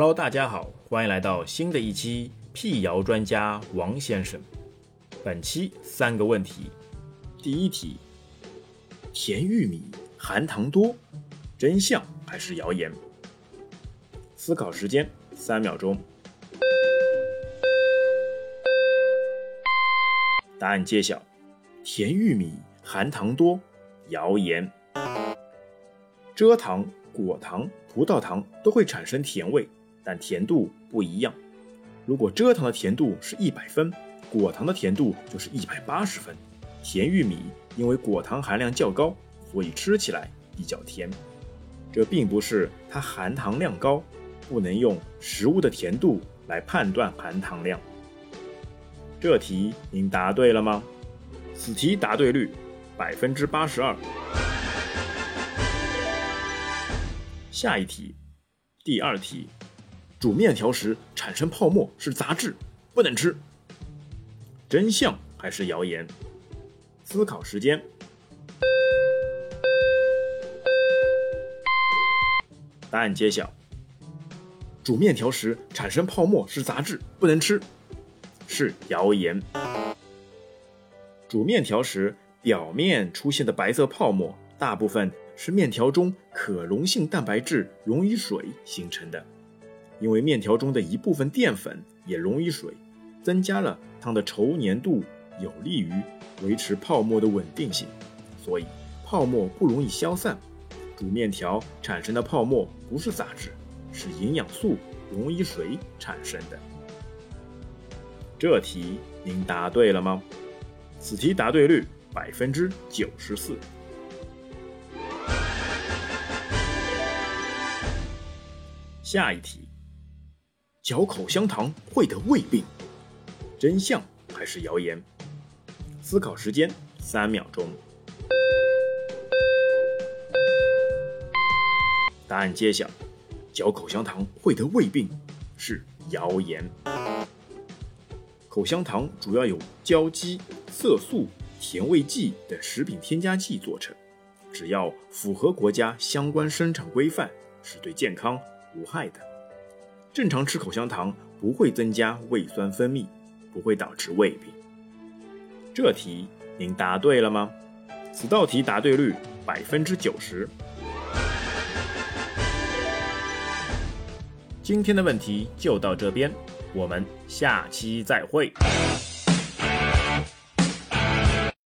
Hello，大家好，欢迎来到新的一期辟谣专家王先生。本期三个问题，第一题：甜玉米含糖多，真相还是谣言？思考时间三秒钟。答案揭晓：甜玉米含糖多，谣言。蔗糖、果糖、葡萄糖都会产生甜味。但甜度不一样。如果蔗糖的甜度是一百分，果糖的甜度就是一百八十分。甜玉米因为果糖含量较高，所以吃起来比较甜。这并不是它含糖量高，不能用食物的甜度来判断含糖量。这题您答对了吗？此题答对率百分之八十二。下一题，第二题。煮面条时产生泡沫是杂质，不能吃。真相还是谣言？思考时间。答案揭晓：煮面条时产生泡沫是杂质，不能吃，是谣言。煮面条时表面出现的白色泡沫，大部分是面条中可溶性蛋白质溶于水形成的。因为面条中的一部分淀粉也溶于水，增加了汤的稠粘度，有利于维持泡沫的稳定性，所以泡沫不容易消散。煮面条产生的泡沫不是杂质，是营养素溶于水产生的。这题您答对了吗？此题答对率百分之九十四。下一题。嚼口香糖会得胃病，真相还是谣言？思考时间三秒钟。答案揭晓：嚼口香糖会得胃病是谣言。口香糖主要由胶基、色素、甜味剂等食品添加剂做成，只要符合国家相关生产规范，是对健康无害的。正常吃口香糖不会增加胃酸分泌，不会导致胃病。这题您答对了吗？此道题答对率百分之九十。今天的问题就到这边，我们下期再会。